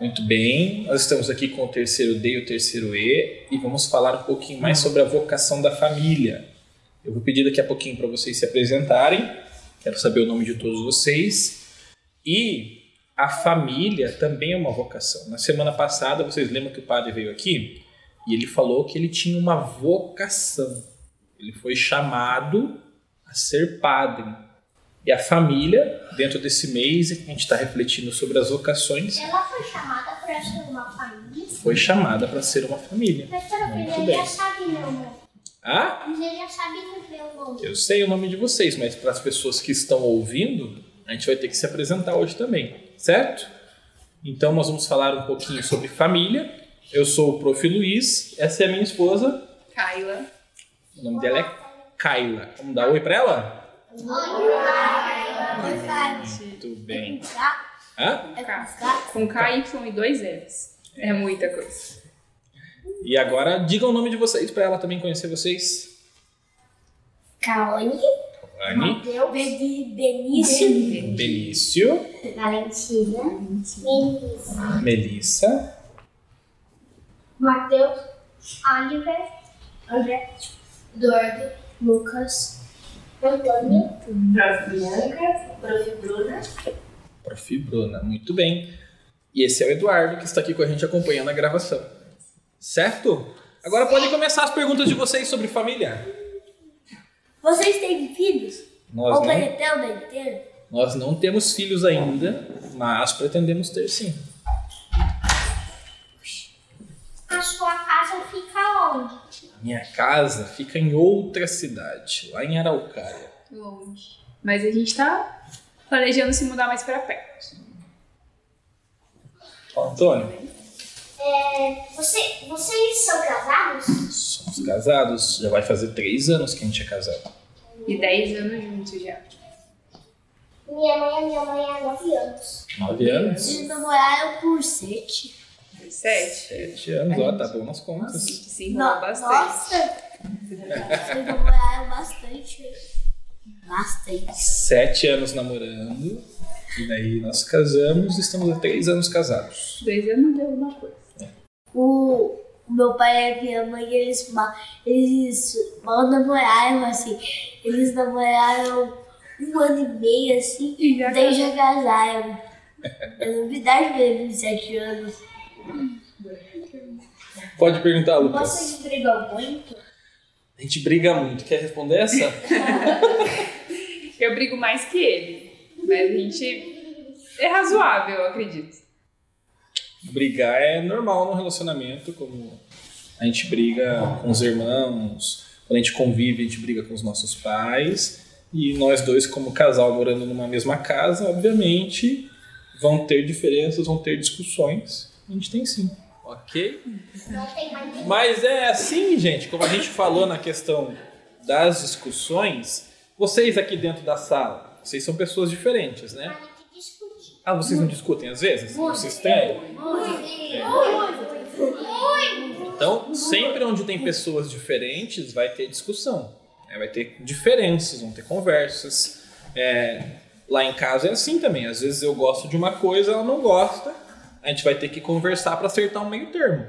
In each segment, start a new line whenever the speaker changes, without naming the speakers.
Muito bem, nós estamos aqui com o terceiro D e o terceiro E e vamos falar um pouquinho mais sobre a vocação da família. Eu vou pedir daqui a pouquinho para vocês se apresentarem, quero saber o nome de todos vocês. E a família também é uma vocação. Na semana passada, vocês lembram que o padre veio aqui e ele falou que ele tinha uma vocação. Ele foi chamado a ser padre. E a família, dentro desse mês, a gente está refletindo sobre as vocações,
Ela foi chamada para ser uma família.
foi chamada para ser uma família.
Mas pera,
Muito
ele
bem.
já sabe meu nome.
Ah,
Mas ele já sabe meu nome.
eu sei o nome de vocês, mas para as pessoas que estão ouvindo, a gente vai ter que se apresentar hoje também, certo? Então nós vamos falar um pouquinho sobre família. Eu sou o Prof. Luiz, essa é a minha esposa,
Kyla.
o nome dela é Kyla. Vamos dar oi para ela? Muito bem. Hã?
É
K. Com K, Y e dois L's. É muita coisa.
E agora diga o nome de vocês para ela também conhecer vocês. Anne,
Mateus, Benício,
Benício,
Valentina, Melissa,
Melissa,
Matheus, Oliver, André, Eduardo, Lucas, Antônio, Prof. Bianca, Prof. Bruna,
Prof. Bruna. Muito bem. E esse é o Eduardo que está aqui com a gente acompanhando a gravação. Certo? Agora podem começar as perguntas de vocês sobre família.
Vocês têm filhos?
Nós
Ou
não,
Benetel, Beneteiro?
nós não temos filhos ainda, mas pretendemos ter sim.
A sua casa fica onde?
Minha casa fica em outra cidade, lá em Araucária.
Longe. Mas a gente tá planejando se mudar mais pra perto.
Ó, Antônio,
É, você, vocês são casados?
somos casados, já vai fazer três anos que a gente é casado.
E 10 anos juntos já.
Minha mãe, minha mãe há nove anos.
Nove anos?
Eles namoraram por sete.
Sete.
Sete anos, ó, tá bom nas contas.
Nossa, se enrolou
No-
bastante.
Nossa! Eles namoraram bastante. Bastante.
Sete anos namorando, e daí nós casamos e estamos há três anos casados.
Dois anos deu alguma coisa.
O, o meu pai e a minha mãe, eles, eles mal namoraram, assim. Eles namoraram um ano e meio, assim,
E já
daí já casaram. É novidade mesmo, sete anos.
Pode perguntar, Lucas.
Vocês brigam muito?
A gente briga muito. Quer responder essa?
Eu brigo mais que ele. Mas a gente é razoável, eu acredito.
Brigar é normal no relacionamento, como a gente briga com os irmãos, quando a gente convive, a gente briga com os nossos pais. E nós dois, como casal, morando numa mesma casa, obviamente vão ter diferenças, vão ter discussões. A gente tem sim. Ok? Mas é assim, gente, como a gente falou na questão das discussões, vocês aqui dentro da sala, vocês são pessoas diferentes, né?
que discutir.
Ah, vocês não discutem às vezes? Vocês têm? Então, sempre onde tem pessoas diferentes, vai ter discussão. né? Vai ter diferenças, vão ter conversas. É, lá em casa é assim também. Às vezes eu gosto de uma coisa, ela não gosta. A gente vai ter que conversar para acertar um meio termo.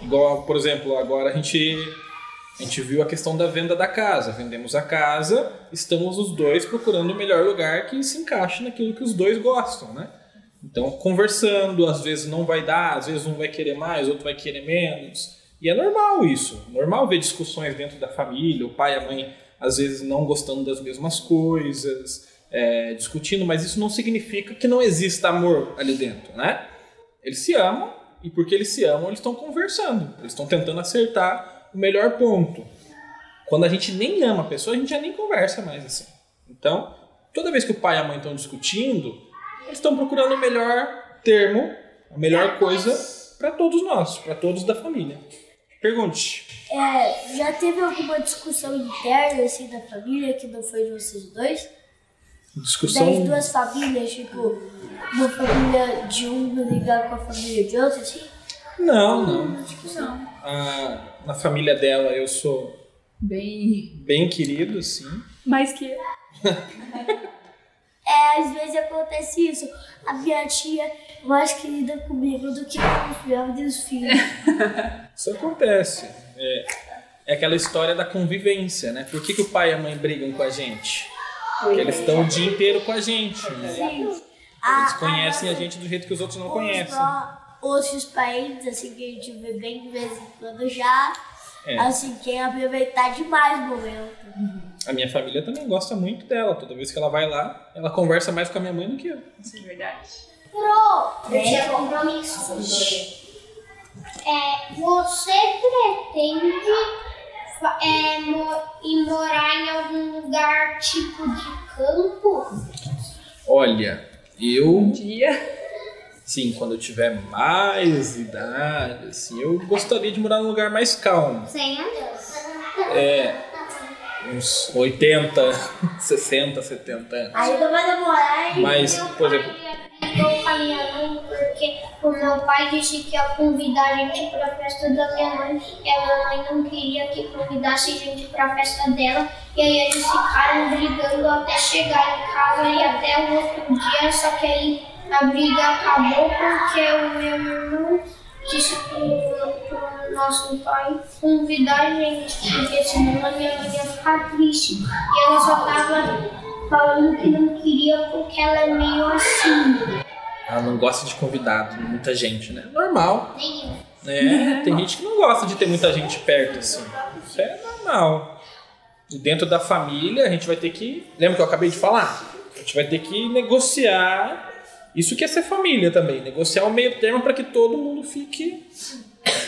Igual, por exemplo, agora a gente, a gente viu a questão da venda da casa. Vendemos a casa, estamos os dois procurando o melhor lugar que se encaixe naquilo que os dois gostam, né? Então, conversando, às vezes não vai dar, às vezes um vai querer mais, outro vai querer menos. E é normal isso. Normal ver discussões dentro da família, o pai e a mãe às vezes não gostando das mesmas coisas, é, discutindo, mas isso não significa que não exista amor ali dentro, né? Eles se amam e porque eles se amam, eles estão conversando, eles estão tentando acertar o melhor ponto. Quando a gente nem ama a pessoa, a gente já nem conversa mais assim. Então, toda vez que o pai e a mãe estão discutindo, eles estão procurando o melhor termo, a melhor coisa para todos nós, para todos da família. Pergunte.
É, já teve alguma discussão interna assim da família que não foi de vocês dois?
Discussão.
Das duas famílias, tipo, uma família de um brigar com a família de outro, assim?
Não, não.
Não.
Ah, na família dela eu sou
Bem.
bem querido, sim.
Mais que eu.
É, às vezes acontece isso. A minha tia é mais querida comigo do que com os meus filhos.
Isso acontece. É, é aquela história da convivência, né? Por que, que o pai e a mãe brigam com a gente? Porque eles estão o dia inteiro com a gente. Né?
Sim.
Eles conhecem a gente do jeito que os outros não conhecem.
Outros países, assim, que a gente vê bem de vez em quando já,
É.
assim, quer aproveitar demais o momento.
A minha família também gosta muito dela. Toda vez que ela vai lá, ela conversa mais com a minha mãe do que eu.
Isso é verdade.
Pro, eu tinha compromisso. É, você pretende é, ir morar em algum lugar tipo de campo?
Olha, eu
Um dia.
Sim, quando eu tiver mais idade, assim, eu gostaria de morar num lugar mais calmo.
Sem Deus.
É, uns 80, 60, 70 anos.
Aí eu vou namorar e
Mas, por exemplo,
a porque o meu pai disse que ia convidar a gente pra festa da minha mãe e a minha mãe não queria que convidasse gente pra festa dela. E aí eles ficaram brigando até chegar em casa e até o outro dia, só que aí a briga acabou porque o meu irmão disse pro, pro nosso pai convidar a gente, porque senão a minha mãe ia ficar triste. E ela só tava falando que não queria porque ela é meio assim.
Ela não gosta de convidado, muita gente, né? Normal. Né? Tem gente que não gosta de ter muita gente perto, assim. Isso é normal. E dentro da família, a gente vai ter que. Lembra que eu acabei de falar? A gente vai ter que negociar. Isso que é ser família também. Negociar o meio termo para que todo mundo fique,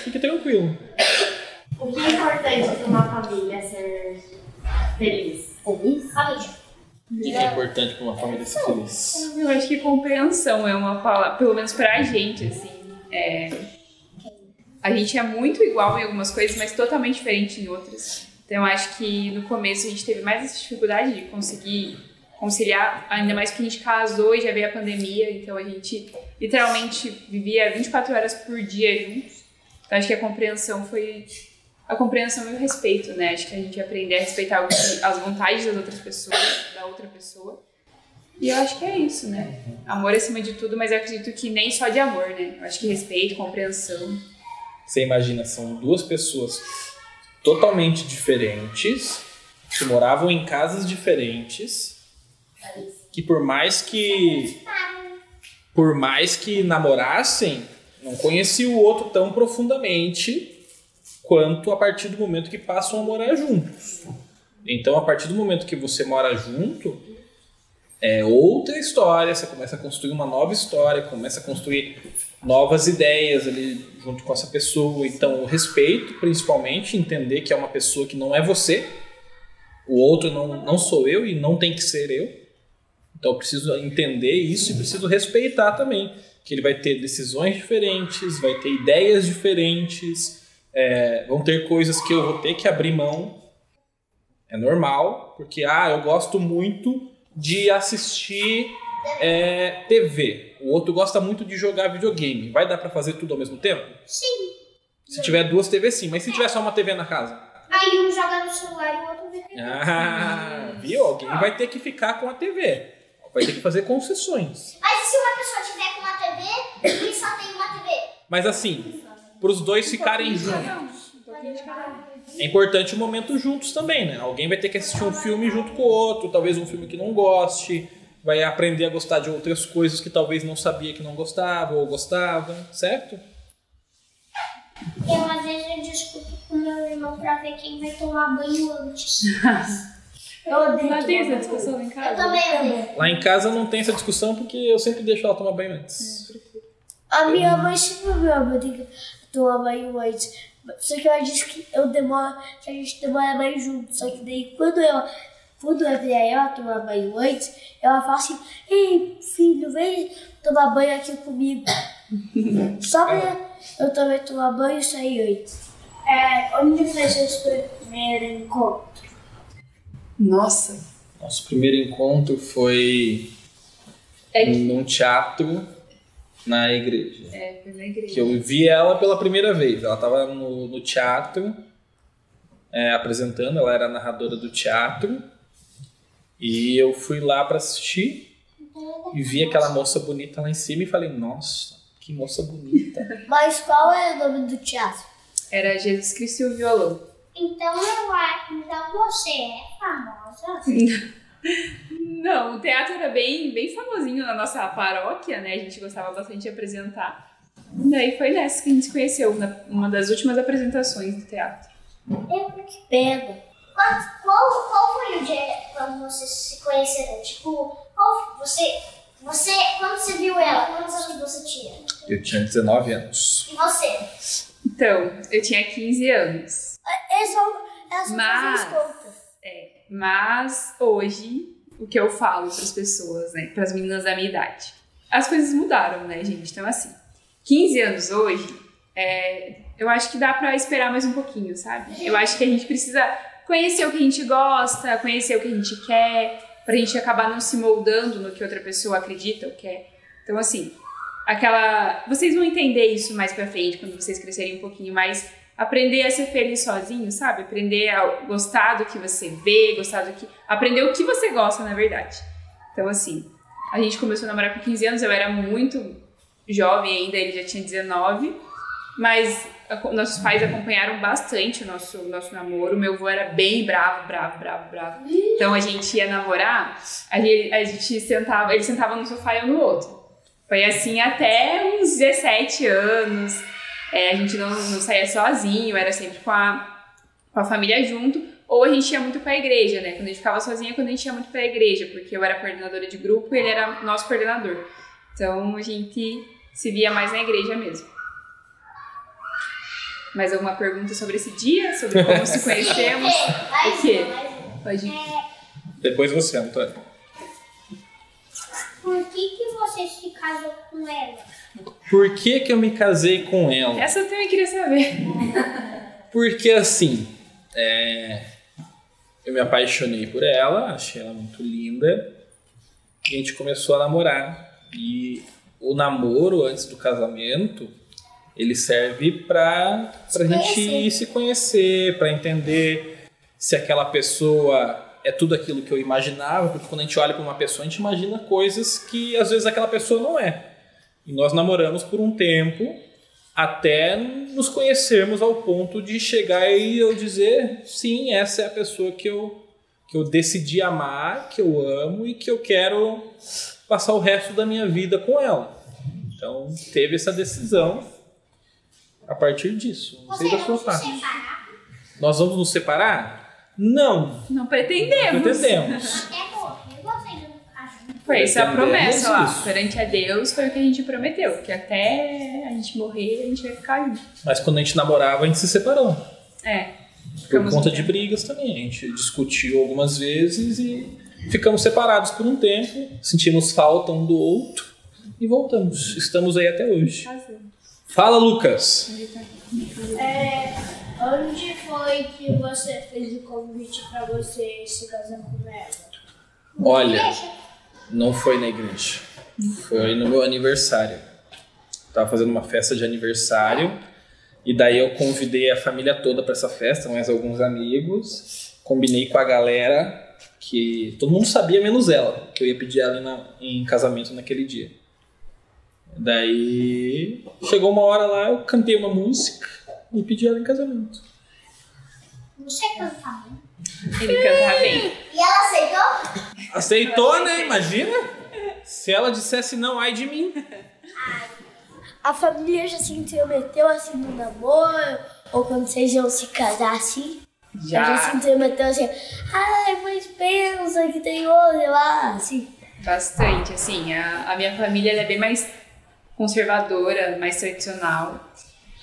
fique tranquilo.
O que é importante para uma família ser feliz?
Família.
O que é importante para uma família ser feliz?
Eu acho que compreensão é uma palavra, pelo menos pra gente, assim. É... A gente é muito igual em algumas coisas, mas totalmente diferente em outras. Então eu acho que no começo a gente teve mais essa dificuldade de conseguir conciliar, ainda mais porque a gente casou e já veio a pandemia, então a gente literalmente vivia 24 horas por dia juntos. Então acho que a compreensão foi a compreensão e o respeito, né? Acho que a gente aprender a respeitar as vontades das outras pessoas, da outra pessoa. E eu acho que é isso, né? Amor acima de tudo, mas eu acredito que nem só de amor, né? Eu acho que respeito, compreensão.
Você imagina, são duas pessoas totalmente diferentes, que moravam em casas diferentes, que por mais que por mais que namorassem, não conheciam o outro tão profundamente quanto a partir do momento que passam a morar juntos. Então, a partir do momento que você mora junto, é outra história, você começa a construir uma nova história, começa a construir novas ideias ali junto com essa pessoa. Então, o respeito, principalmente, entender que é uma pessoa que não é você, o outro não, não sou eu e não tem que ser eu. Então, eu preciso entender isso e preciso respeitar também, que ele vai ter decisões diferentes, vai ter ideias diferentes, é, vão ter coisas que eu vou ter que abrir mão. É normal, porque ah, eu gosto muito de assistir é, TV. O outro gosta muito de jogar videogame. Vai dar pra fazer tudo ao mesmo tempo?
Sim.
Se tiver duas TVs, sim. Mas se tiver só uma TV na casa?
Aí um joga no celular e o outro vê TV.
Ah, viu? Alguém vai ter que ficar com a TV. Vai ter que fazer concessões.
Mas e se uma pessoa tiver com uma TV e só tem uma TV?
Mas assim, pros dois ficarem juntos.
Um.
É importante o momento juntos também, né? Alguém vai ter que assistir um filme junto com o outro, talvez um filme que não goste, vai aprender a gostar de outras coisas que talvez não sabia que não gostava ou gostava, certo?
Eu às vezes eu discuto com meu irmão pra ver quem vai tomar banho antes.
Eu odeio
Não tem essa discussão em casa?
Eu também odeio.
Lá em casa não tem essa discussão porque eu sempre deixo ela tomar banho antes.
A minha mãe sempre me tenho que tomar banho antes. Só que ela disse que eu demoro, que a gente demora banho junto. Só que daí quando eu, quando eu vier ela tomar banho antes, ela fala assim, ei filho, vem tomar banho aqui comigo. Só pra eu também tomar banho e sair antes. É, onde foi seu primeiro encontro?
Nossa.
Nosso primeiro encontro foi
É que...
num teatro na igreja.
É, foi na igreja.
Que eu vi ela pela primeira vez. Ela estava no, no teatro é, apresentando, ela era narradora do teatro. E eu fui lá para assistir. e vi aquela moça bonita lá em cima e falei, nossa, que moça bonita.
Mas qual é o nome do teatro?
Era Jesus Cristo e o violão.
Então eu acho. Então você é famosa.
Não, o teatro era bem, bem famosinho na nossa paróquia, né? A gente gostava bastante de apresentar. E daí foi nessa que a gente se conheceu, na, uma das últimas apresentações do teatro.
Eu que pega.
Qual, qual, qual foi o dia quando vocês se conheceram? Tipo, qual você. Você. Quando você viu ela, quantos anos você tinha?
Eu tinha 19 anos.
E você?
Então, eu tinha 15 anos.
É só, é só
Mas-. É, mas hoje, o que eu falo para as pessoas, né, para as meninas da minha idade, as coisas mudaram, né, gente? Então, assim, 15 anos hoje, é, eu acho que dá para esperar mais um pouquinho, sabe? Eu acho que a gente precisa conhecer o que a gente gosta, conhecer o que a gente quer, pra gente acabar não se moldando no que outra pessoa acredita ou quer. Então, assim, aquela. Vocês vão entender isso mais pra frente, quando vocês crescerem um pouquinho mais. Aprender a ser feliz sozinho, sabe? Aprender a gostar do que você vê, gostar do que. Aprender o que você gosta, na verdade. Então, assim, a gente começou a namorar com 15 anos, eu era muito jovem ainda, ele já tinha 19. Mas nossos pais acompanharam bastante o nosso, nosso namoro. Meu avô era bem bravo, bravo, bravo, bravo. Então a gente ia namorar, a gente, a gente sentava, ele sentava num sofá e eu no outro. Foi assim até uns 17 anos. É, a gente não, não saía sozinho, era sempre com a, com a família junto. Ou a gente ia muito pra igreja, né? Quando a gente ficava sozinha, quando a gente ia muito pra igreja, porque eu era coordenadora de grupo e ele era nosso coordenador. Então a gente se via mais na igreja mesmo. Mais alguma pergunta sobre esse dia? Sobre como se conhecemos? O quê? Pode ir.
Depois você, Antônio.
Por que, que você se casou com ela?
Por que, que eu me casei com ela?
Essa eu também queria saber.
Porque assim, é, eu me apaixonei por ela, achei ela muito linda. E a gente começou a namorar. E o namoro antes do casamento, ele serve pra, pra gente ir se conhecer, pra entender se aquela pessoa é tudo aquilo que eu imaginava, porque quando a gente olha pra uma pessoa, a gente imagina coisas que às vezes aquela pessoa não é. E nós namoramos por um tempo até nos conhecermos ao ponto de chegar e eu dizer, sim, essa é a pessoa que eu, que eu decidi amar, que eu amo e que eu quero passar o resto da minha vida com ela. Então, teve essa decisão a partir disso. Não sei
Você
da sua
não se
parte.
separar?
Nós vamos nos separar? Não,
Não pretendemos.
pretendemos.
Até morrer vocês não casam.
Foi essa a
Pretendemos
promessa lá.
isso.
Perante a Deus foi o que a gente prometeu. Que até a gente morrer, a gente vai ficar junto.
Mas quando a gente namorava, a gente se separou.
É.
Por conta de brigas também. A gente discutiu algumas vezes e ficamos separados por um tempo, sentimos falta um do outro e voltamos. Estamos aí até hoje. Fala, Lucas!
Onde foi que você fez o convite pra você se casar com ela?
Olha, não foi na igreja. Foi no meu aniversário. Tava fazendo uma festa de aniversário e daí eu convidei a família toda para essa festa, mais alguns amigos. Combinei com a galera que todo mundo sabia menos ela, que eu ia pedir ela em, na- em casamento naquele dia. Daí chegou uma hora lá, eu cantei uma música e pedi ela em casamento.
Você cantava.
Ele cantava bem.
E ela aceitou?
Aceitou, né? Imagina? Se ela dissesse não, ai de mim.
A família já se intrometeu assim no namoro? Ou quando vocês iam se casar assim? Já se
Já.
intrometeu assim, ai, mas pensa que tem outra lá, assim.
Bastante, assim. A, a minha família ela é bem mais conservadora, mais tradicional.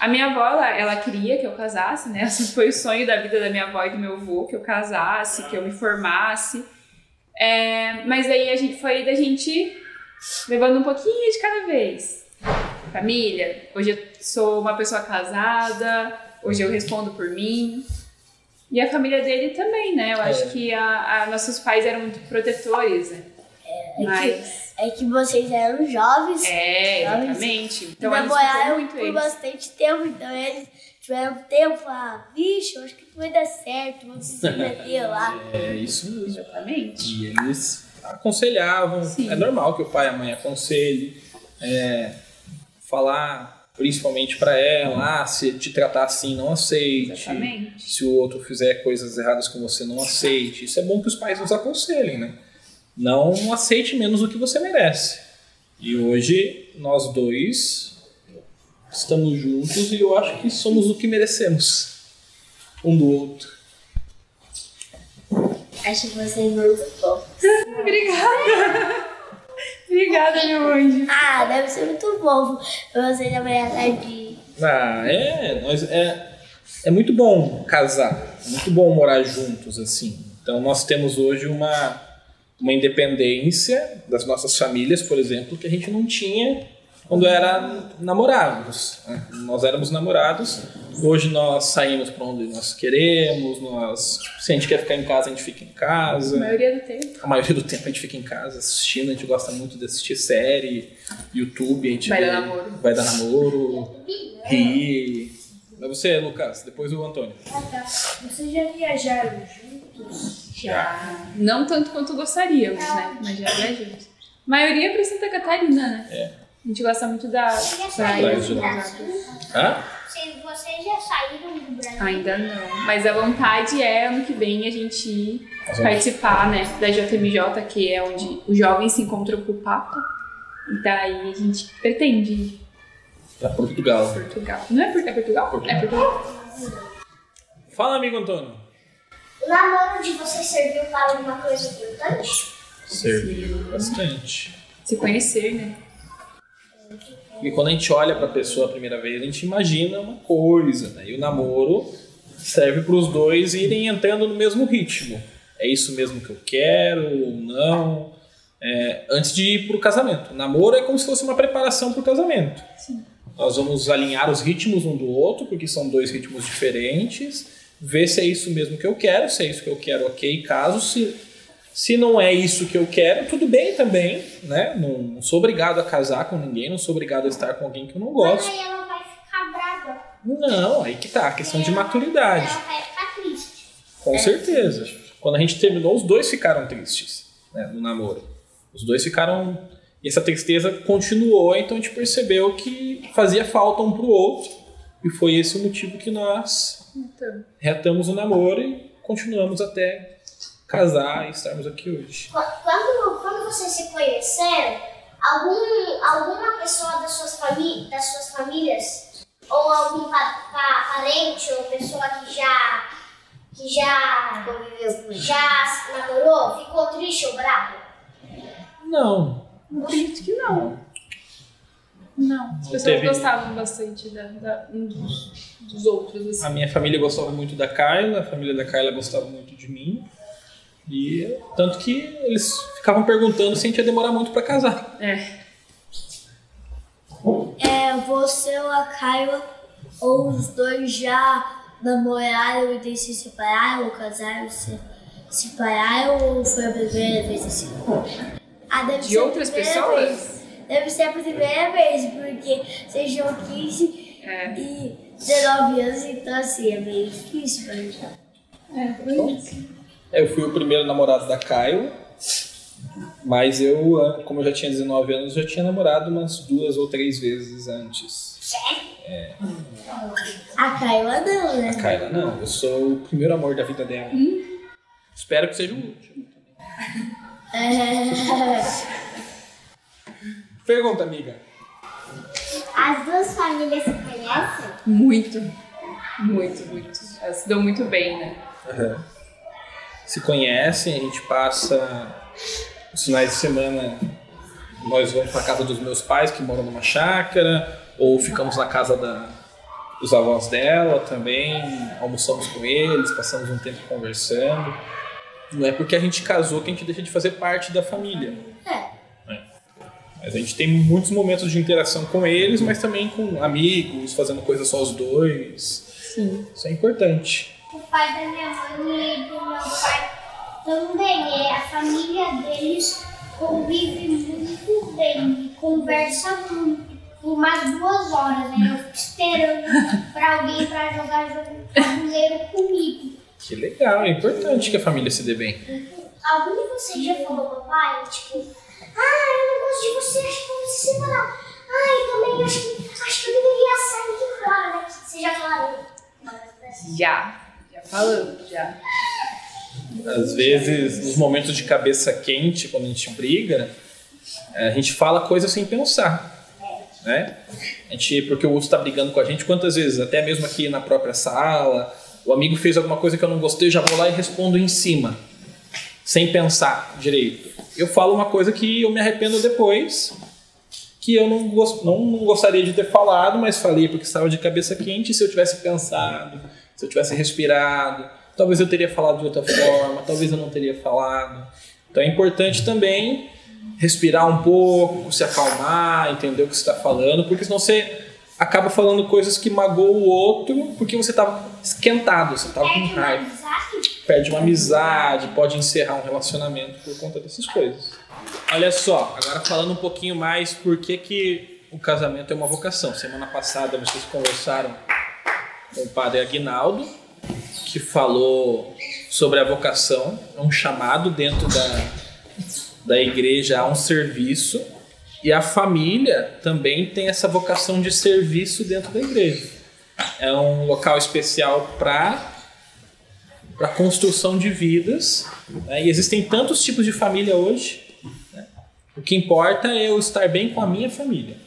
A minha avó, ela, ela queria que eu casasse, né? Esse foi o sonho da vida da minha avó e do meu avô, que eu casasse, que eu me formasse. É, mas aí a gente foi da gente levando um pouquinho de cada vez. Família, hoje eu sou uma pessoa casada, hoje eu respondo por mim. E a família dele também, né? Eu acho
É.
que a, a- nossos pais eram muito protetores, né?
É
Mas.
que, é que vocês eram jovens
É,
Jovens.
exatamente. Então eles
namoraram
muito
por
eles.
bastante tempo, então eles tiveram tempo, ah, vixe, eu acho que vai dar certo, vamos se meter lá.
É isso mesmo.
Exatamente.
E eles aconselhavam.
Sim.
É normal que o pai e a mãe aconselhem. É, falar principalmente para ela, ah, se te tratar assim, não aceite.
Exatamente.
Se o outro fizer coisas erradas com você, não aceite. Isso é bom que os pais nos aconselhem, né? Não aceite menos do que você merece. E hoje nós dois estamos juntos e eu acho que somos o que merecemos um do outro.
Acho vocês muito fofos.
Obrigada. Obrigada, meu anjo.
Ah, deve ser muito fofo pra você trabalhar tarde.
Ah, é, nós é é muito bom casar, muito bom morar juntos assim. Então nós temos hoje uma uma independência das nossas famílias, por exemplo, que a gente não tinha quando era namorados. né? Nós éramos namorados. Hoje nós saímos para onde nós queremos. Nós, se a gente quer ficar em casa, a gente fica em
A
casa.
maioria do tempo.
A maioria do tempo a gente fica em casa assistindo. A gente gosta muito de assistir série, YouTube. A gente
Vai
vê-
dar namoro.
Vai dar namoro, rir. Mas você, Lucas, depois o Antônio.
Vocês já viajaram juntos?
Já. Não tanto quanto gostaríamos, né? Mas já viajamos. A maioria é pra Santa Catarina, né?
É.
A gente gosta muito da praia.
Hã?
Se vocês já saíram do Brasil,
Ainda não. Mas a vontade é ano que vem a gente participar, né? Da JMJ, que é onde os jovens se encontram com o Papa. E daí a gente pretende ir
Pra Portugal.
Portugal. Não é, Por- é Portugal?
Portugal.
É Portugal.
Fala, amigo Antônio.
O namoro de vocês serviu para alguma coisa importante?
Serviu bastante.
Se conhecer, né?
E quando a gente olha pra pessoa a primeira vez, a gente imagina uma coisa, né? E o namoro serve para os dois irem entrando no mesmo ritmo. É isso mesmo que eu quero ou não? É, antes de ir pro casamento. O namoro é como se fosse uma preparação pro casamento.
Sim.
Nós vamos alinhar os ritmos um do outro, porque são dois ritmos diferentes, ver se é isso mesmo que eu quero, se é isso que eu quero, ok. Caso se, se não é isso que eu quero, tudo bem também, né? Não, não sou obrigado a casar com ninguém, não sou obrigado a estar com alguém que eu não
Mas
gosto.
aí ela vai ficar brava.
Não, aí que tá, a questão de maturidade.
Ela vai ficar triste.
Com certeza. Quando a gente terminou, os dois ficaram tristes né, no namoro. Os dois ficaram. E essa tristeza continuou, então a gente percebeu que fazia falta um pro outro. E foi esse o motivo que nós
Então,
retamos o namoro e continuamos até casar e estarmos aqui hoje.
Qu- Quando, quando vocês se conheceram, algum, alguma pessoa das suas, fami das suas famílias, ou algum pa pa- parente ou pessoa que já, que já, já namorou, ficou triste ou bravo?
Não.
acredito que não. Não. As pessoas
teve-
gostavam bastante da, da- um dos, dos outros, assim.
A minha família gostava muito da Carla, a família da Carla gostava muito de mim. E tanto que eles ficavam perguntando se a gente ia demorar muito para casar.
É.
É, você ou a Kyla, ou os dois já namoraram e daí se separaram, ou casaram e se separaram, ou foi a primeira vez assim? Ah, deve
De outras pessoas?
Vez. Deve ser a primeira vez, porque vocês tinham 15
É.
e 19 anos, então assim, é meio difícil pra gente.
É, foi isso.
Eu fui o primeiro namorado da Caio, mas eu, ah, como eu já tinha 19 anos, já tinha namorado umas duas ou três vezes antes.
A Kyla não,
A
né?
Kyla não, eu sou o primeiro amor da vida dela. Espero que seja o último. Pergunta, amiga.
As duas famílias se conhecem?
Muito. Muito, muito. Elas se dão muito bem, né?
Se conhecem, a gente passa os finais de semana. Nós vamos para casa dos meus pais que moram numa chácara, ou ficamos na casa da, dos avós dela também, almoçamos com eles, passamos um tempo conversando. Não é porque a gente casou que a gente deixa de fazer parte da família.
É.
Mas a gente tem muitos momentos de interação com eles, mas também com amigos, fazendo coisas só os dois.
Sim.
Isso é importante.
O pai da minha mãe e do meu pai também. É, a família deles convive muito bem, conversa muito. Por umas duas horas, né? Eu fico esperando pra alguém pra jogar jogo tabuleiro comigo.
Que legal, é importante que a família se dê bem.
algum de vocês já falou pro pai, tipo, ah, eu não gosto de você, acho que vamos se separar. Ah, eu também acho que, acho que eu deveria sair de fora daqui. Vocês já falaram?
Já. Já falamos, já.
Às vezes, nos momentos de cabeça quente, quando a gente briga, a gente fala coisas sem pensar. Né? A gente, porque o outro está brigando com a gente, quantas vezes, até mesmo aqui na própria sala, o amigo fez alguma coisa que eu não gostei, já vou lá e respondo em cima, sem pensar direito. Eu falo uma coisa que eu me arrependo depois, que eu não, gost, não, não gostaria de ter falado, mas falei porque estava de cabeça quente. Se eu tivesse pensado, se eu tivesse respirado, talvez eu teria falado de outra forma, talvez eu não teria falado. Então é importante também respirar um pouco, se acalmar, entender o que você está falando, porque senão você acaba falando coisas que magoam o outro porque você estava esquentado, você estava com raiva. Perde uma amizade, pode encerrar um relacionamento por conta dessas coisas. Olha só, agora falando um pouquinho mais por que, que o casamento é uma vocação. Semana passada vocês conversaram com o padre Aguinaldo, que falou sobre a vocação, é um chamado dentro da, da igreja a um serviço, e a família também tem essa vocação de serviço dentro da igreja. É um local especial para para construção de vidas. Né? E existem tantos tipos de família hoje. Né? O que importa é eu estar bem com a minha família,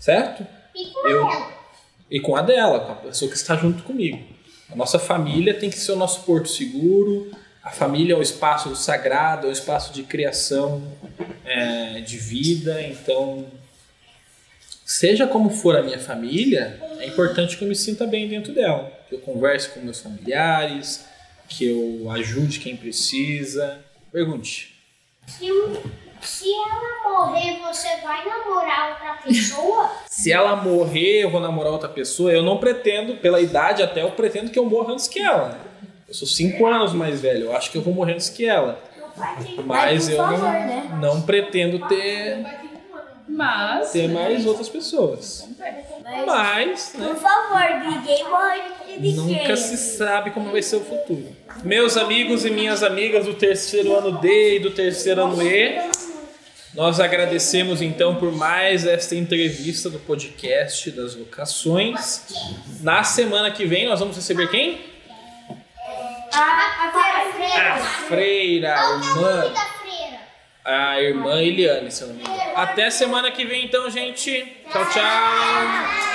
certo?
E com
Eu-
ela.
E com a dela, com a pessoa que está junto comigo. A nossa família tem que ser o nosso porto seguro. A família é um espaço sagrado, é um espaço de criação, é, de vida. Então, seja como for a minha família, é importante que eu me sinta bem dentro dela. Que eu converse com meus familiares, que eu ajude quem precisa. Pergunte.
Se, se ela morrer, você vai namorar outra pessoa?
Se ela morrer, eu vou namorar outra pessoa. Eu não pretendo, pela idade até, eu pretendo que eu morra antes que ela. Eu sou cinco anos mais velho, eu acho que eu vou morrer antes que ela. Mas eu não,
né?
não pretendo ter,
Mas.
ter mais outras pessoas.
Mas,
Mas, né,
por favor, ninguém morre de
nunca se sabe como vai ser o futuro. Meus amigos e minhas amigas do terceiro ano D e do terceiro ano E, nós agradecemos então por mais esta entrevista do podcast das vocações. Na semana que vem nós vamos receber quem?
A, freira.
A freira, a irmã,
da freira.
a irmã Eliane, se eu não me engano. Até semana que vem então, gente. Tchau, tchau.